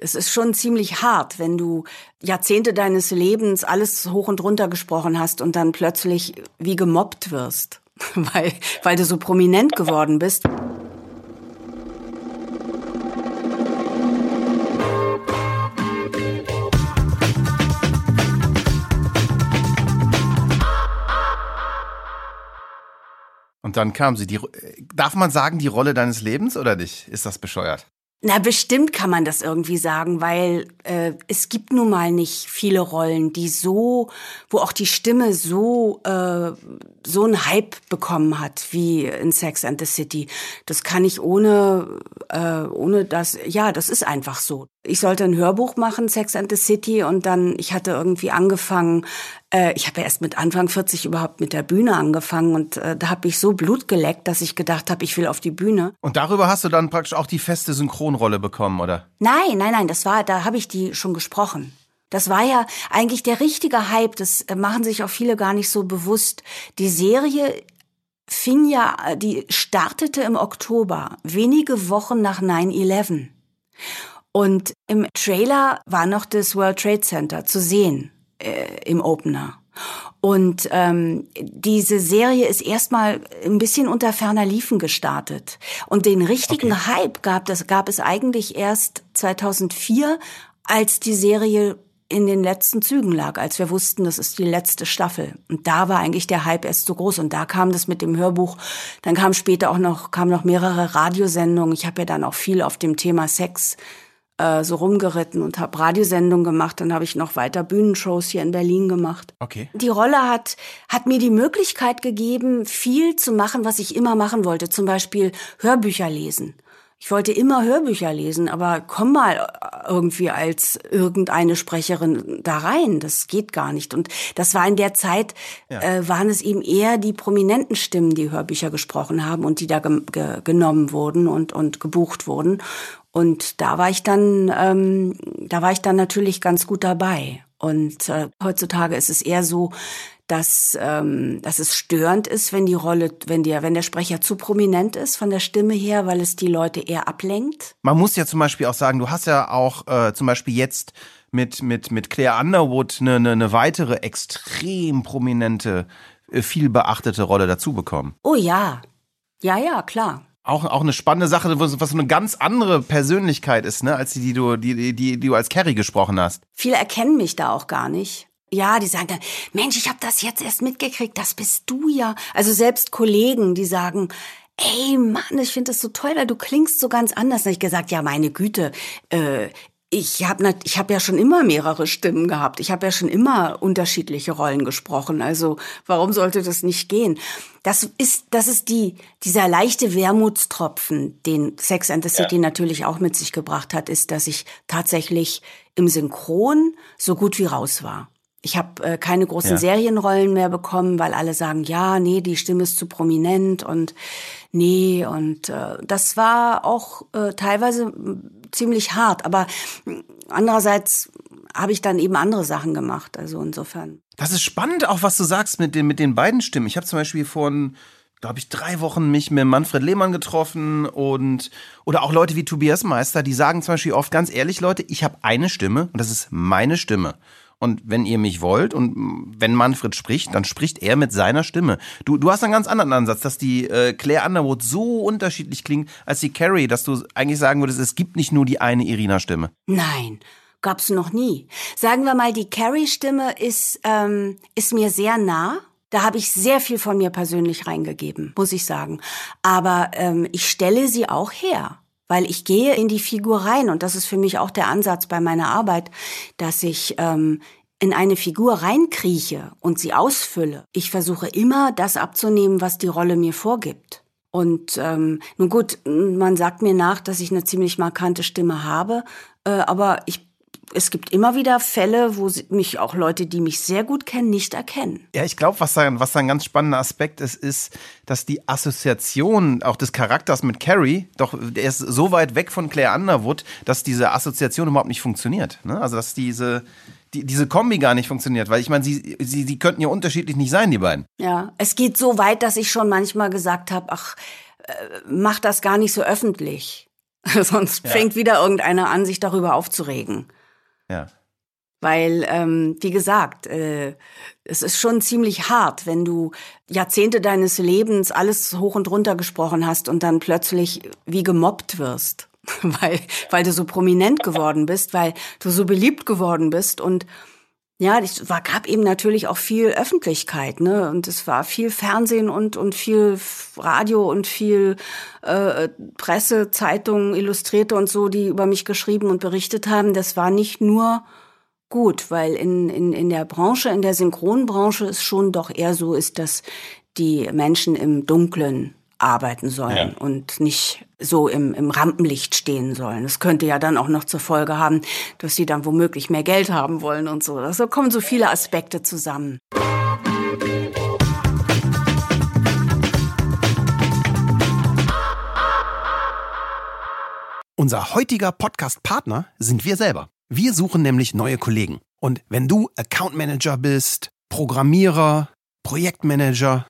es ist schon ziemlich hart, wenn du Jahrzehnte deines Lebens alles hoch und runter gesprochen hast und dann plötzlich wie gemobbt wirst, weil, weil du so prominent geworden bist. Und dann kam sie. Die, darf man sagen, die Rolle deines Lebens oder nicht? Ist das bescheuert? Na, bestimmt kann man das irgendwie sagen, weil äh, es gibt nun mal nicht viele Rollen, die so, wo auch die Stimme so äh, so einen Hype bekommen hat wie in Sex and the City. Das kann ich ohne äh, ohne das. Ja, das ist einfach so. Ich sollte ein Hörbuch machen, Sex and the City, und dann ich hatte irgendwie angefangen. Äh, ich habe ja erst mit Anfang 40 überhaupt mit der Bühne angefangen und äh, da habe ich so Blut geleckt, dass ich gedacht habe, ich will auf die Bühne. Und darüber hast du dann praktisch auch die feste Synchronrolle bekommen, oder? Nein, nein, nein, das war, da habe ich die schon gesprochen. Das war ja eigentlich der richtige Hype, das äh, machen sich auch viele gar nicht so bewusst. Die Serie fing ja, die startete im Oktober, wenige Wochen nach 9-11. Und im Trailer war noch das World Trade Center zu sehen äh, im Opener. Und ähm, diese Serie ist erstmal ein bisschen unter ferner Liefen gestartet. Und den richtigen okay. Hype gab, das gab es eigentlich erst 2004, als die Serie in den letzten Zügen lag, als wir wussten, das ist die letzte Staffel. Und da war eigentlich der Hype erst so groß. Und da kam das mit dem Hörbuch. Dann kam später auch noch, kamen noch mehrere Radiosendungen. Ich habe ja dann auch viel auf dem Thema Sex äh, so rumgeritten und habe Radiosendungen gemacht. Dann habe ich noch weiter Bühnenshows hier in Berlin gemacht. Okay. Die Rolle hat, hat mir die Möglichkeit gegeben, viel zu machen, was ich immer machen wollte. Zum Beispiel Hörbücher lesen. Ich wollte immer Hörbücher lesen, aber komm mal irgendwie als irgendeine Sprecherin da rein. Das geht gar nicht. Und das war in der Zeit, ja. äh, waren es eben eher die prominenten Stimmen, die Hörbücher gesprochen haben und die da ge ge genommen wurden und, und gebucht wurden. Und da war ich dann, ähm, da war ich dann natürlich ganz gut dabei. Und äh, heutzutage ist es eher so, dass, ähm, dass es störend ist, wenn die Rolle, wenn der, wenn der Sprecher zu prominent ist von der Stimme her, weil es die Leute eher ablenkt. Man muss ja zum Beispiel auch sagen, du hast ja auch äh, zum Beispiel jetzt mit, mit, mit Claire Underwood eine, eine, eine weitere extrem prominente, äh, viel beachtete Rolle dazu bekommen. Oh ja. Ja, ja, klar auch, auch eine spannende Sache, was, so eine ganz andere Persönlichkeit ist, ne, als die, die du, die, die, die du als Carrie gesprochen hast. Viele erkennen mich da auch gar nicht. Ja, die sagen dann, Mensch, ich habe das jetzt erst mitgekriegt, das bist du ja. Also selbst Kollegen, die sagen, ey Mann, ich finde das so toll, weil du klingst so ganz anders. Habe ich gesagt, ja, meine Güte, äh, ich habe ich hab ja schon immer mehrere Stimmen gehabt. Ich habe ja schon immer unterschiedliche Rollen gesprochen. Also warum sollte das nicht gehen? Das ist, das ist die, dieser leichte Wermutstropfen, den Sex and the City ja. natürlich auch mit sich gebracht hat, ist, dass ich tatsächlich im Synchron so gut wie raus war. Ich habe äh, keine großen ja. Serienrollen mehr bekommen, weil alle sagen, ja, nee, die Stimme ist zu prominent und nee, und äh, das war auch äh, teilweise ziemlich hart. Aber andererseits habe ich dann eben andere Sachen gemacht. Also insofern. Das ist spannend, auch was du sagst mit den, mit den beiden Stimmen. Ich habe zum Beispiel vor glaube ich, drei Wochen mich mit Manfred Lehmann getroffen und oder auch Leute wie Tobias Meister, die sagen zum Beispiel oft ganz ehrlich, Leute, ich habe eine Stimme und das ist meine Stimme. Und wenn ihr mich wollt und wenn Manfred spricht, dann spricht er mit seiner Stimme. Du, du hast einen ganz anderen Ansatz, dass die äh, Claire Underwood so unterschiedlich klingt als die Carrie, dass du eigentlich sagen würdest, es gibt nicht nur die eine Irina-Stimme. Nein, gab's noch nie. Sagen wir mal, die Carrie-Stimme ist, ähm, ist mir sehr nah. Da habe ich sehr viel von mir persönlich reingegeben, muss ich sagen. Aber ähm, ich stelle sie auch her weil ich gehe in die Figur rein und das ist für mich auch der Ansatz bei meiner Arbeit, dass ich ähm, in eine Figur reinkrieche und sie ausfülle. Ich versuche immer, das abzunehmen, was die Rolle mir vorgibt. Und ähm, nun gut, man sagt mir nach, dass ich eine ziemlich markante Stimme habe, äh, aber ich es gibt immer wieder Fälle, wo mich auch Leute, die mich sehr gut kennen, nicht erkennen. Ja, ich glaube, was da, was ein ganz spannender Aspekt ist, ist, dass die Assoziation auch des Charakters mit Carrie, doch der ist so weit weg von Claire Underwood, dass diese Assoziation überhaupt nicht funktioniert. Ne? Also, dass diese, die, diese Kombi gar nicht funktioniert, weil ich meine, sie, sie, sie könnten ja unterschiedlich nicht sein, die beiden. Ja, es geht so weit, dass ich schon manchmal gesagt habe, ach, äh, mach das gar nicht so öffentlich. Sonst ja. fängt wieder irgendeiner an, sich darüber aufzuregen. Ja. Weil, ähm, wie gesagt, äh, es ist schon ziemlich hart, wenn du Jahrzehnte deines Lebens alles hoch und runter gesprochen hast und dann plötzlich wie gemobbt wirst. weil, weil du so prominent geworden bist, weil du so beliebt geworden bist und ja, es war, gab eben natürlich auch viel Öffentlichkeit, ne? Und es war viel Fernsehen und und viel Radio und viel äh, Presse, Zeitungen, Illustrierte und so, die über mich geschrieben und berichtet haben. Das war nicht nur gut, weil in in in der Branche, in der Synchronbranche, es schon doch eher so ist, dass die Menschen im Dunklen arbeiten sollen ja. und nicht so im, im Rampenlicht stehen sollen. Das könnte ja dann auch noch zur Folge haben, dass sie dann womöglich mehr Geld haben wollen und so. Also kommen so viele Aspekte zusammen. Unser heutiger Podcast-Partner sind wir selber. Wir suchen nämlich neue Kollegen. Und wenn du Account Manager bist, Programmierer, Projektmanager